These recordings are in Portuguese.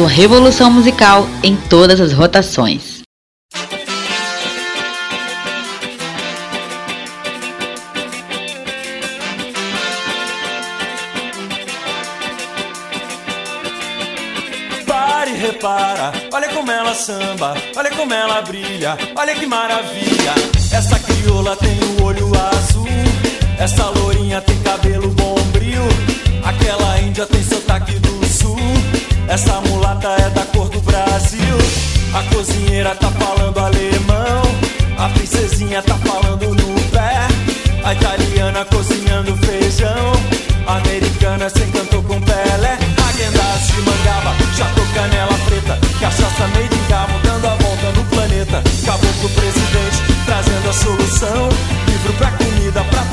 Sua revolução musical em todas as rotações. Pare e repara, olha como ela samba, olha como ela brilha, olha que maravilha. Essa crioula tem o olho azul, essa lourinha tem cabelo bombril, aquela índia tem sotaque do essa mulata é da cor do Brasil. A cozinheira tá falando alemão, a princesinha tá falando no pé, a italiana cozinhando feijão, a americana se encantou com Pelé, Agendas de mangaba, chato canela preta, cachaça made in Gabo, dando a volta no planeta, caboclo presidente, trazendo a solução, livro pra comida, pra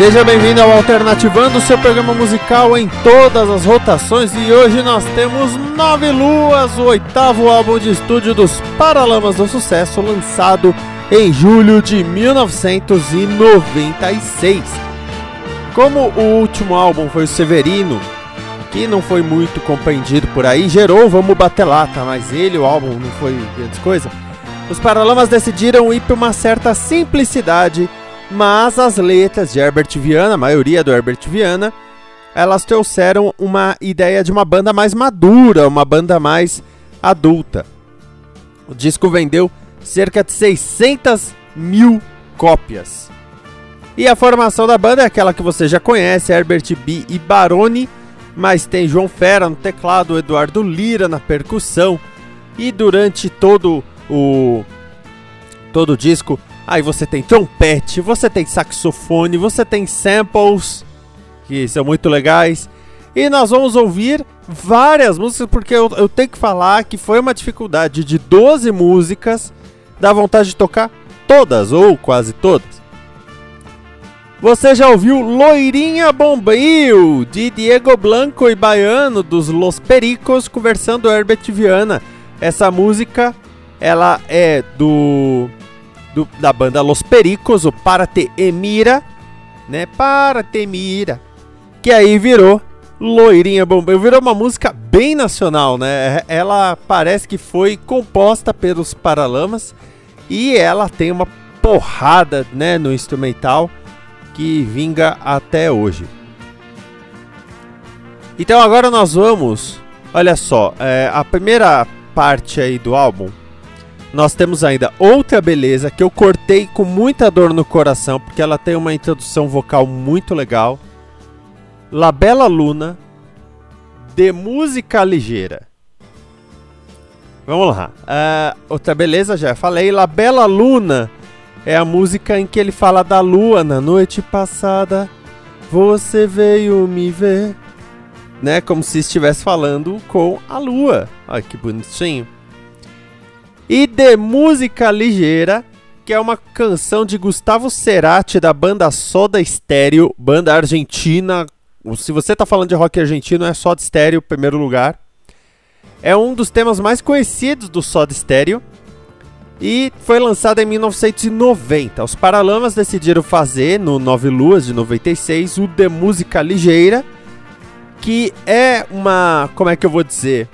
Seja bem-vindo ao Alternativando, seu programa musical em todas as rotações. E hoje nós temos Nove Luas, o oitavo álbum de estúdio dos Paralamas do Sucesso, lançado em julho de 1996. Como o último álbum foi o Severino, que não foi muito compreendido por aí, gerou Vamos Bater Lata, mas ele, o álbum, não foi grande coisa. Os Paralamas decidiram ir para uma certa simplicidade mas as letras de Herbert Viana, a maioria do Herbert Viana, elas trouxeram uma ideia de uma banda mais madura, uma banda mais adulta. O disco vendeu cerca de 600 mil cópias. E a formação da banda é aquela que você já conhece, Herbert B e Baroni, mas tem João Fera no teclado, Eduardo Lira na percussão, e durante todo o todo o disco Aí você tem trompete, você tem saxofone, você tem samples, que são muito legais. E nós vamos ouvir várias músicas, porque eu, eu tenho que falar que foi uma dificuldade de 12 músicas dá vontade de tocar todas ou quase todas. Você já ouviu Loirinha Bombril, de Diego Blanco e Baiano, dos Los Pericos, conversando Herbert Viana. Essa música, ela é do, do da banda Los Pericos, o Para Te Emira, né? Para Te Mira, que aí virou Loirinha Bombril. Virou uma música bem nacional, né? Ela parece que foi composta pelos Paralamas e ela tem uma porrada, né, no instrumental que vinga até hoje. Então agora nós vamos, olha só, é, a primeira parte aí do álbum, nós temos ainda outra beleza que eu cortei com muita dor no coração porque ela tem uma introdução vocal muito legal. La Bella Luna, de música ligeira. Vamos lá. Uh, outra beleza já falei. La Bella Luna é a música em que ele fala da lua na noite passada. Você veio me ver. Né? Como se estivesse falando com a lua. Olha que bonitinho. E de música ligeira, que é uma canção de Gustavo Cerati da banda Soda Stereo, banda argentina. Se você tá falando de rock argentino, é Soda Stereo, primeiro lugar. É um dos temas mais conhecidos do Soda Stereo e foi lançada em 1990. Os Paralamas decidiram fazer no Nove Luas de 96 o de música ligeira, que é uma, como é que eu vou dizer?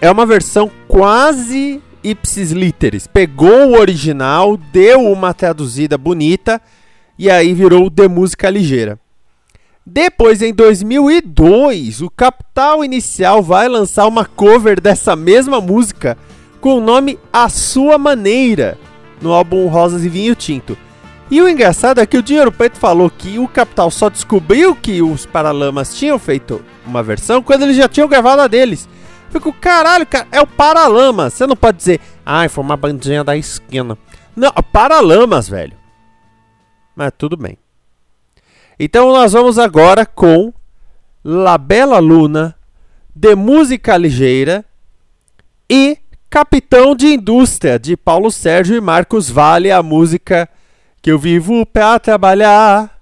É uma versão quase ipsis literis. Pegou o original, deu uma traduzida bonita e aí virou de música ligeira. Depois, em 2002, o Capital Inicial vai lançar uma cover dessa mesma música com o nome A Sua Maneira, no álbum Rosas e Vinho Tinto. E o engraçado é que o Dinheiro Preto falou que o Capital só descobriu que os Paralamas tinham feito uma versão quando eles já tinham gravado a deles. Fico, caralho, cara, é o Paralamas. Você não pode dizer, ai, foi uma bandinha da esquina. Não, Paralamas, velho. Mas tudo bem. Então nós vamos agora com La Bela Luna, de música ligeira e Capitão de Indústria, de Paulo Sérgio e Marcos Vale, a música que eu vivo para trabalhar.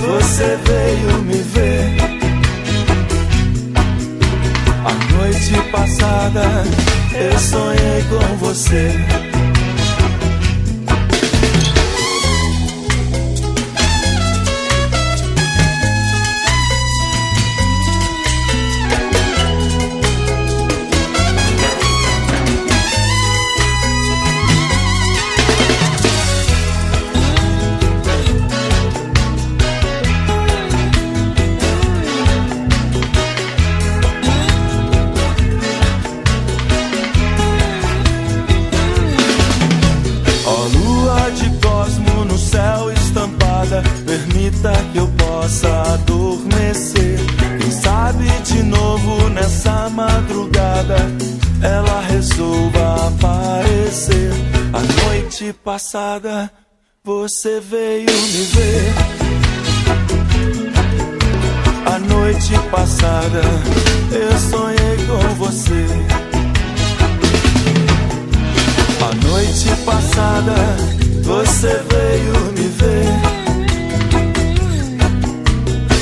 você veio me ver. A noite passada, eu sonhei com você. passada você veio me ver. A noite passada eu sonhei com você. A noite passada você veio me ver.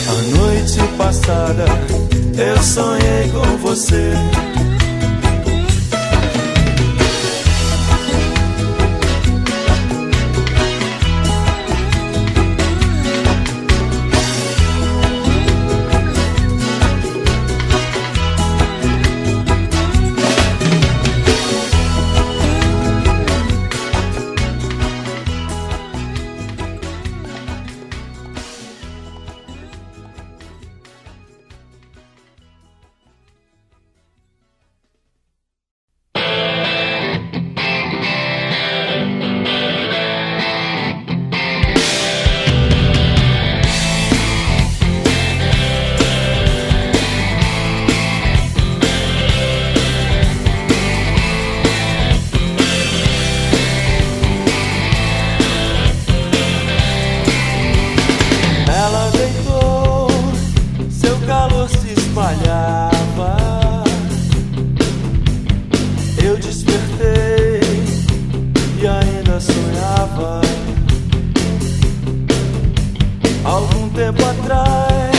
A noite passada eu sonhei com você. espalhava. Eu despertei e ainda sonhava. Algum tempo atrás,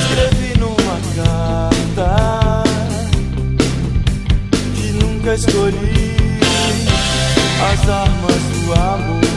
escrevi numa carta que nunca escolhi as armas do amor.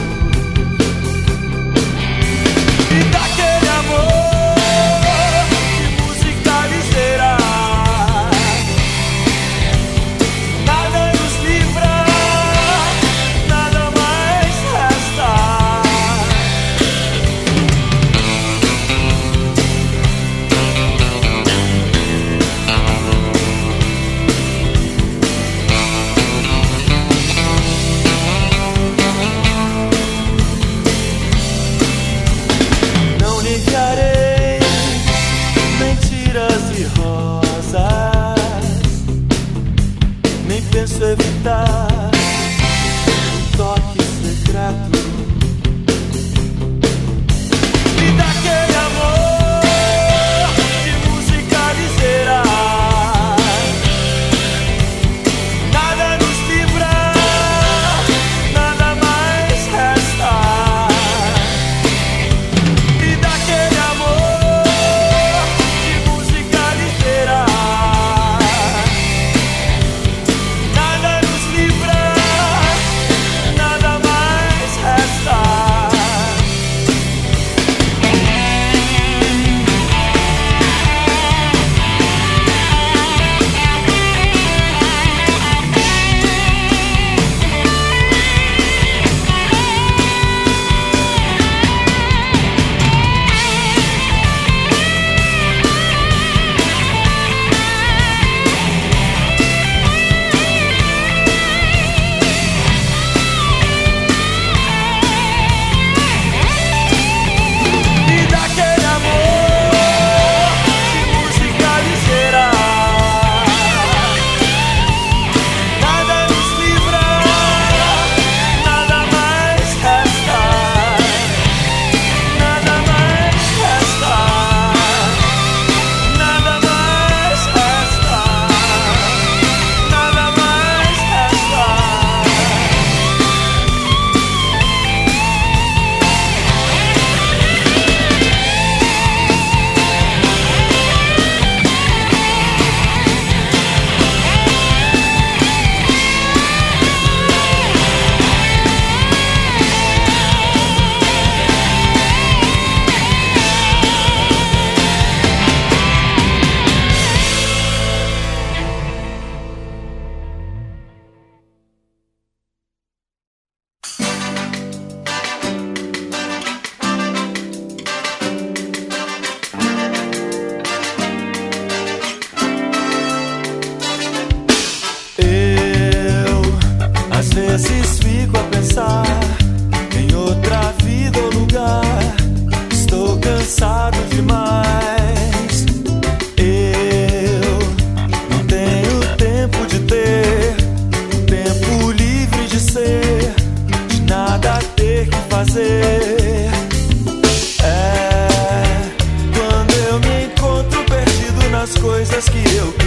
coisas que eu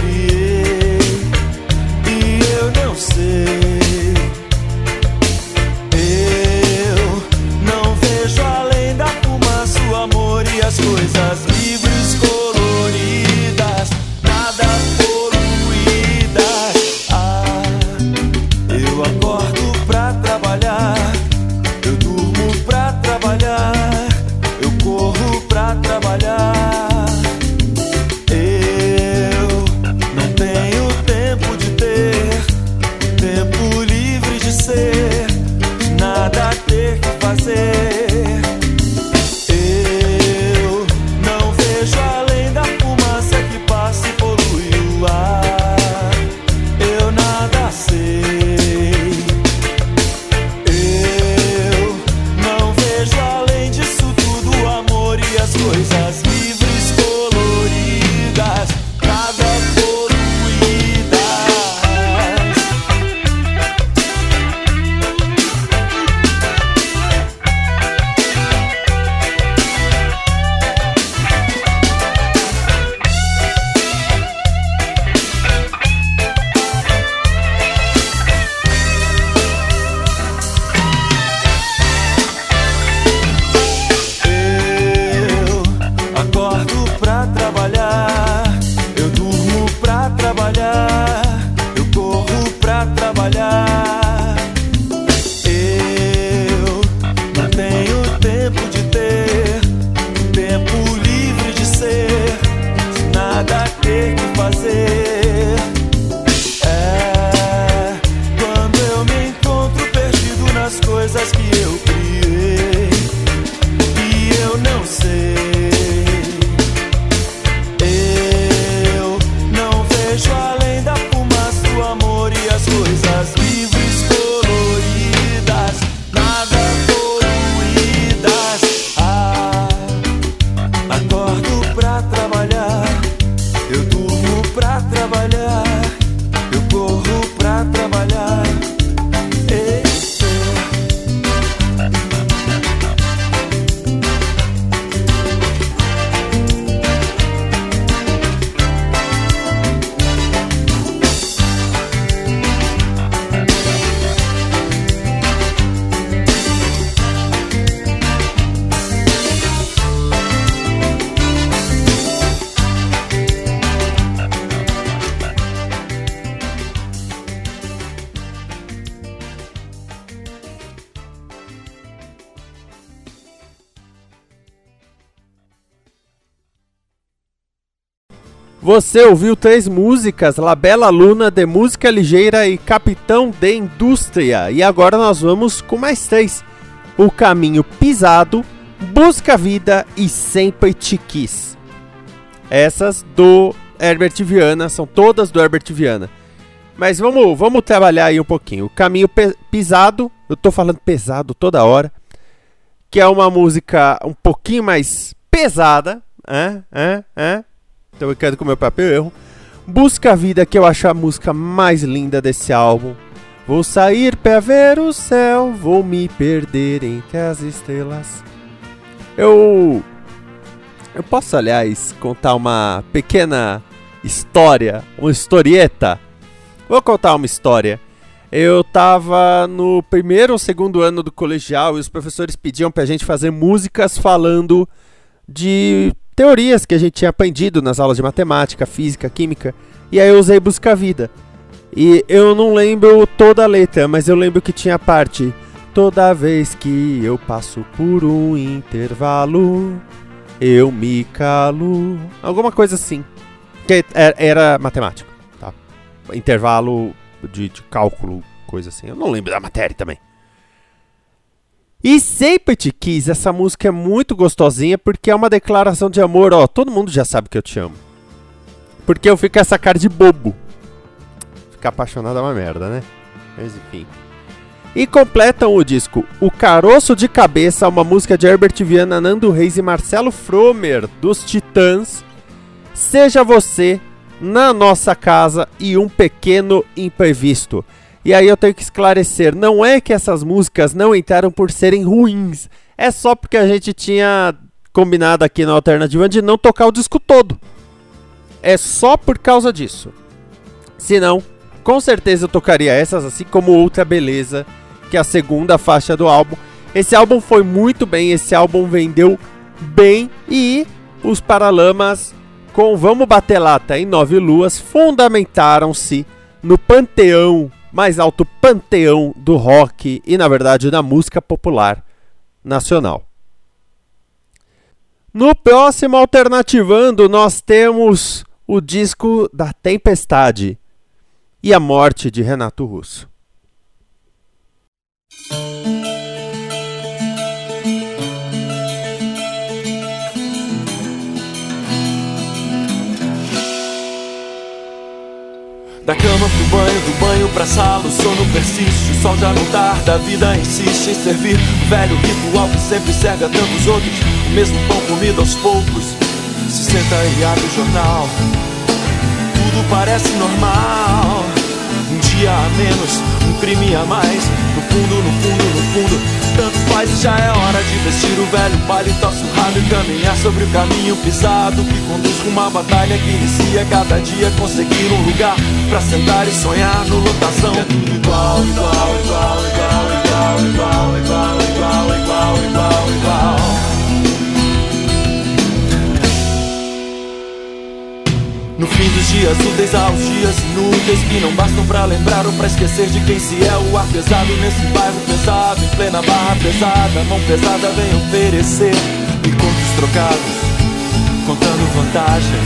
nas coisas que eu criei e eu não sei. Você ouviu três músicas, La Bella Luna, de Música Ligeira e Capitão de Indústria. E agora nós vamos com mais três. O Caminho Pisado, Busca Vida e Sempre Te Quis. Essas do Herbert Viana, são todas do Herbert Viana. Mas vamos, vamos trabalhar aí um pouquinho. O Caminho Pisado, eu tô falando pesado toda hora, que é uma música um pouquinho mais pesada, é, é, é. Tô brincando com o meu próprio erro. Busca a Vida, que eu acho a música mais linda desse álbum. Vou sair pra ver o céu, vou me perder entre as estrelas. Eu. Eu posso, aliás, contar uma pequena história, uma historieta. Vou contar uma história. Eu tava no primeiro ou segundo ano do colegial e os professores pediam pra gente fazer músicas falando de teorias que a gente tinha aprendido nas aulas de matemática, física, química. E aí eu usei Busca Vida. E eu não lembro toda a letra, mas eu lembro que tinha a parte. Toda vez que eu passo por um intervalo, eu me calo. Alguma coisa assim. Que era, era matemático, tá? Intervalo de, de cálculo, coisa assim. Eu não lembro da matéria também. E sempre te quis, essa música é muito gostosinha porque é uma declaração de amor, ó, todo mundo já sabe que eu te amo. Porque eu fico essa cara de bobo. Ficar apaixonado é uma merda, né? Mas enfim. E completam o disco O Caroço de Cabeça, uma música de Herbert Viana, Nando Reis e Marcelo Fromer, dos Titãs. Seja você na nossa casa e um pequeno imprevisto. E aí eu tenho que esclarecer, não é que essas músicas não entraram por serem ruins, é só porque a gente tinha combinado aqui na alternativa de não tocar o disco todo. é só por causa disso. Se não, com certeza eu tocaria essas, assim como outra beleza, que é a segunda faixa do álbum. Esse álbum foi muito bem, esse álbum vendeu bem e os Paralamas com Vamos Bater Lata em Nove Luas fundamentaram-se no panteão, mais alto panteão do rock e, na verdade, da música popular nacional. No próximo Alternativando, nós temos o disco da Tempestade e a morte de Renato Russo. Da cama pro banho, do banho pra sala, o sono persiste, o sol já não tarda, a vida insiste em servir o velho ritual que sempre serve a tantos outros, o mesmo pão comido aos poucos. Se senta e abre o jornal, tudo parece normal. Um dia a menos, um crime a mais, fundo, no fundo, no fundo. Tanto faz e já é hora de vestir o velho paletó surrado e caminhar sobre o caminho pisado que conduz com uma batalha que inicia cada dia conseguir um lugar pra sentar e sonhar no lotação. É tudo igual, igual, igual, igual, igual, igual, igual, igual, igual, igual, igual. No fim dos dias úteis há os dias inúteis Que não bastam pra lembrar ou pra esquecer de quem se é O ar pesado nesse bairro pesado Em plena barra pesada, mão pesada vem oferecer. E contos trocados, contando vantagem.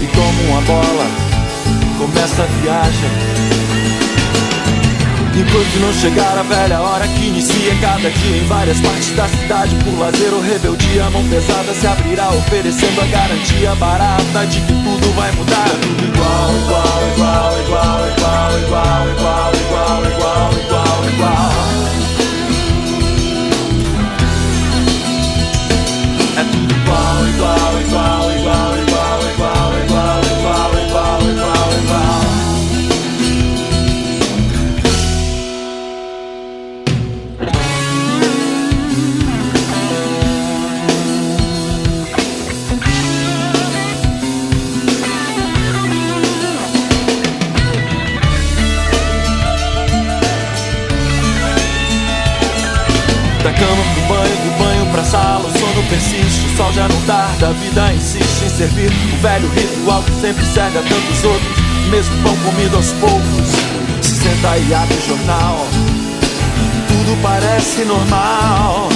E como uma bola, começa a viagem Enquanto não chegar a velha hora que inicia cada dia em várias partes da cidade Por lazer ou rebeldia, a mão pesada se abrirá Oferecendo a garantia barata de que tudo vai mudar. Tudo igual, igual, igual, igual, igual, igual, igual, igual, igual, igual, igual o sol já não tarda, a vida insiste em servir o velho ritual que sempre serve a tantos outros, mesmo pão comido aos poucos. Se senta e abre o jornal, tudo parece normal.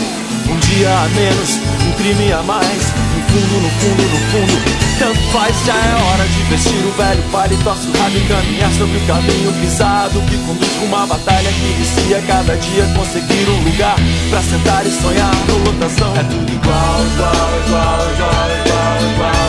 Um dia a menos, um crime a mais, no fundo, no fundo, no fundo. Tanto faz, já é hora de vestir o velho paletó surrado e caminhar sobre o caminho pisado que conduz com uma batalha que inicia cada dia conseguir um lugar pra sentar e sonhar no lotação. É tudo igual, igual, igual, igual, igual, igual,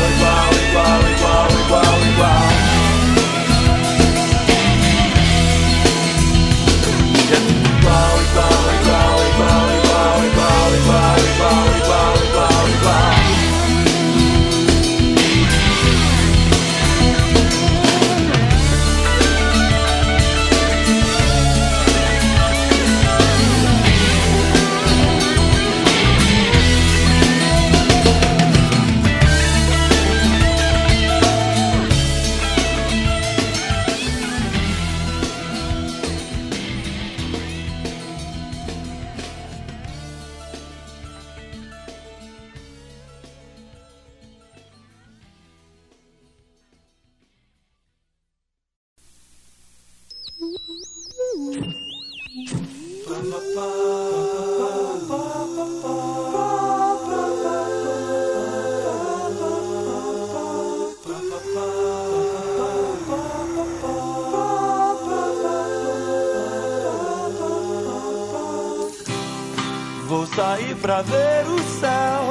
Vou sair pra ver o céu,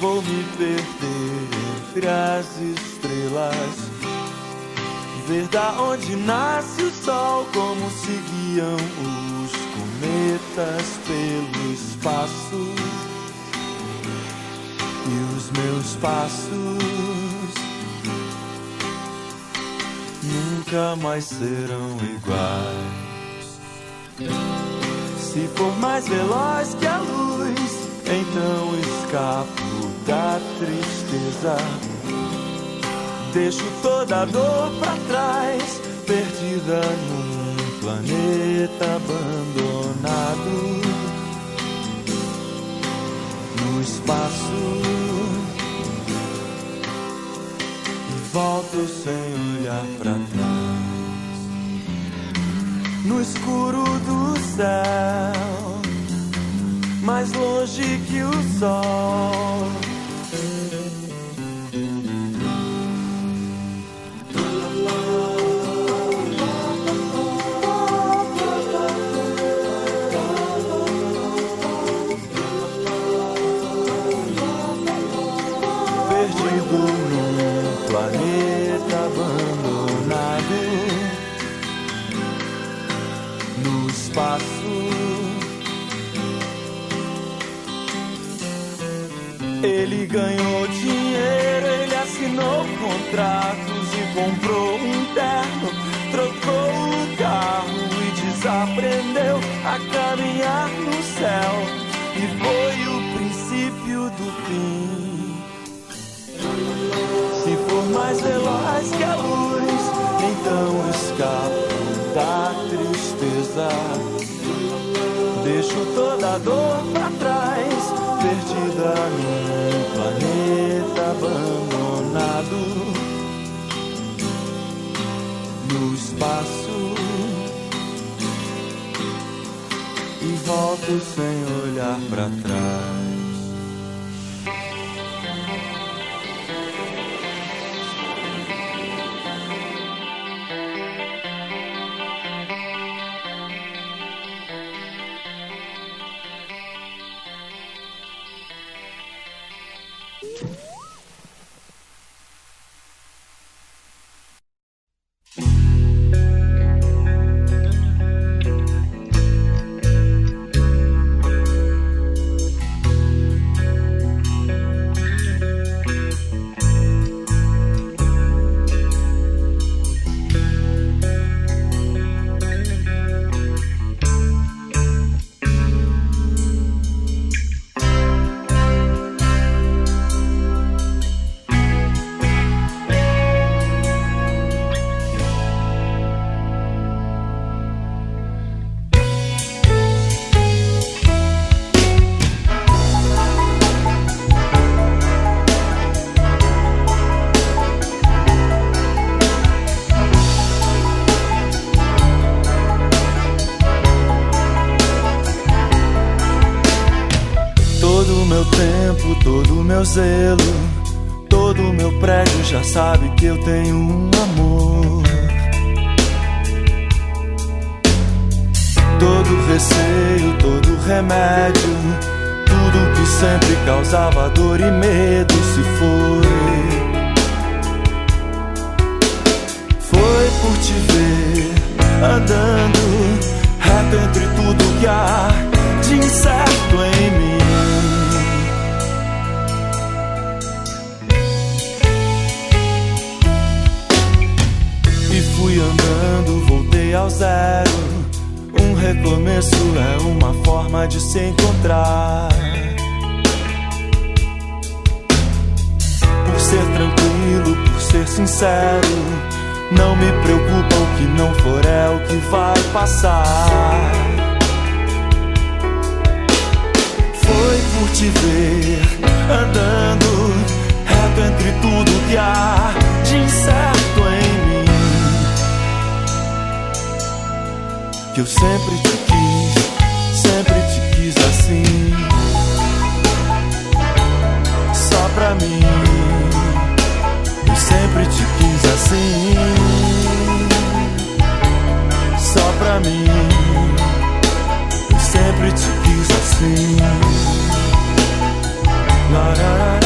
vou me perder entre as estrelas. Ver da onde nasce o sol, como se guiam os cometas pelo espaço. E os meus passos nunca mais serão iguais. Se for mais veloz que a luz, então escapo da tristeza. Deixo toda a dor pra trás, perdida num planeta abandonado. No espaço, e volto sem olhar pra trás. No escuro do céu, mais longe que o sol. Ganhou dinheiro, ele assinou contratos e comprou um terno, trocou o carro e desaprendeu a caminhar no céu. E foi o princípio do fim. Se for mais veloz que a luz, então escapo da tristeza. Deixo toda a dor pra trás, perdida num planeta abandonado. No espaço, e volto sem olhar pra trás. Todo receio, todo remédio, tudo que sempre causava dor e medo se foi. Foi por te ver andando reto entre tudo que há de incerto em mim. E fui andando, voltei ao zero. Recomeço é uma forma de se encontrar. Por ser tranquilo, por ser sincero. Não me preocupa o que não for, é o que vai passar. Foi por te ver andando reto entre tudo que há de incerto em mim. Que eu sempre te quis, sempre te quis assim. Só pra mim, eu sempre te quis assim. Só pra mim, eu sempre te quis assim. Lararararara.